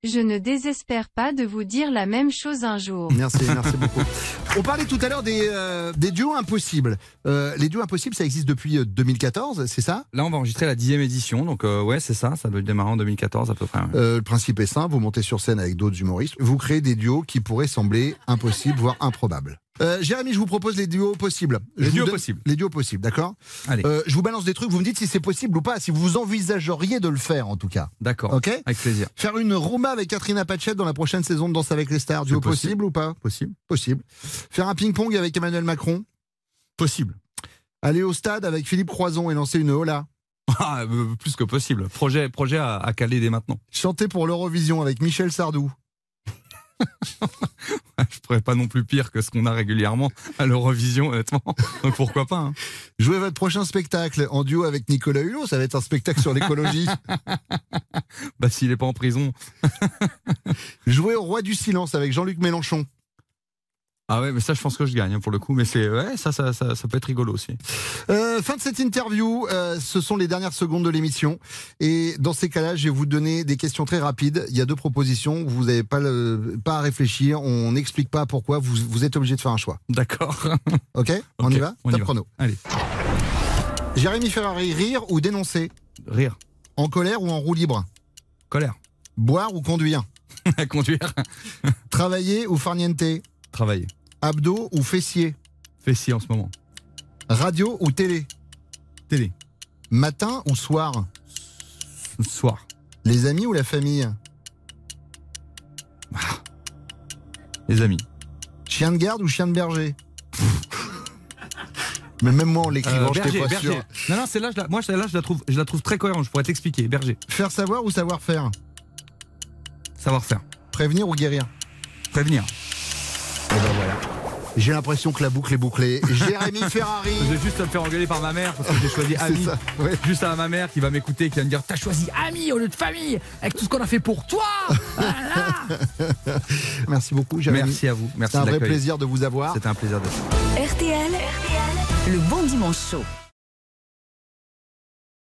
Je ne désespère pas de vous dire la même chose un jour. Merci, merci beaucoup. (laughs) On parlait tout à l'heure des, euh, des duos impossibles. Euh, les duos impossibles, ça existe depuis euh, 2014, c'est ça? Là, on va enregistrer la dixième édition, donc euh, ouais, c'est ça, ça doit démarrer en 2014 à peu près. ouais. Euh, le principe est simple, vous montez sur scène avec d'autres humoristes, vous créez des duos qui pourraient sembler impossibles, voire improbables. Euh, Jérémy, je vous propose les duos possibles. Les Je duos possibles. Les duos possibles, d'accord Allez. Euh, Je vous balance des trucs, vous me dites si c'est possible ou pas, si vous envisageriez de le faire en tout cas. D'accord. Ok Avec plaisir. Faire une Roma avec Catherine Apachette dans la prochaine saison de Danse avec les stars, duo possible. ou pas Possible. Possible. Faire un ping-pong avec Emmanuel Macron Possible. Aller au stade avec Philippe Croison et lancer une hola. (laughs) Ah, euh, plus que possible. Projet, projet à, à caler dès maintenant. Chanter pour l'Eurovision avec Michel Sardou. (laughs) Je pourrais pas non plus pire que ce qu'on a régulièrement à l'Eurovision, honnêtement. Donc pourquoi pas. hein. Jouer votre prochain spectacle en duo avec Nicolas Hulot, ça va être un spectacle sur l'écologie. (laughs) Bah s'il est pas en prison. (laughs) Jouer au roi du silence avec Jean-Luc Mélenchon. Ah ouais, mais ça je pense que je gagne hein, pour le coup. Mais c'est ouais, ça, ça, ça, ça peut être rigolo aussi. Euh, fin de cette interview, euh, ce sont les dernières secondes de l'émission. Et dans ces cas-là, je vais vous donner des questions très rapides. Il y a deux propositions, vous n'avez pas, le- pas à réfléchir, on n'explique pas pourquoi, vous, vous êtes obligé de faire un choix. D'accord. (laughs) Ok? On y va? on y Top va. chrono. Allez. Jérémy Ferrari, rire ou dénoncer? Rire. En colère ou en roue libre? Colère. Boire ou conduire? (laughs) Conduire. Travailler ou farniente Travailler. Abdos ou fessier Fessier en ce moment. Radio ou télé Télé. Matin ou soir Soir. Les amis ou la famille Les amis. Chien de garde ou chien de berger (laughs) Mais même moi en l'écrivant, Euh, je berger, pas berger. sûr. Non, non, celle-là, je la- moi, celle-là, je la trouve, je la trouve très cohérente. Je pourrais t'expliquer. Berger. Faire savoir ou savoir faire Savoir-faire. Prévenir ou guérir Prévenir. Et ben voilà. J'ai l'impression que la boucle est bouclée. (laughs) Jérémy Ferrari. Je vais juste me faire engueuler par ma mère parce que j'ai choisi (laughs) ami. ça, ouais. Juste à ma mère qui va m'écouter, qui va me dire T'as choisi ami au lieu de famille avec tout ce qu'on a fait pour toi. (laughs) Merci beaucoup, Jérémy. Merci à vous. Merci C'est un vrai plaisir de vous avoir. C'était un plaisir d'être là. RTL, le bon dimanche chaud.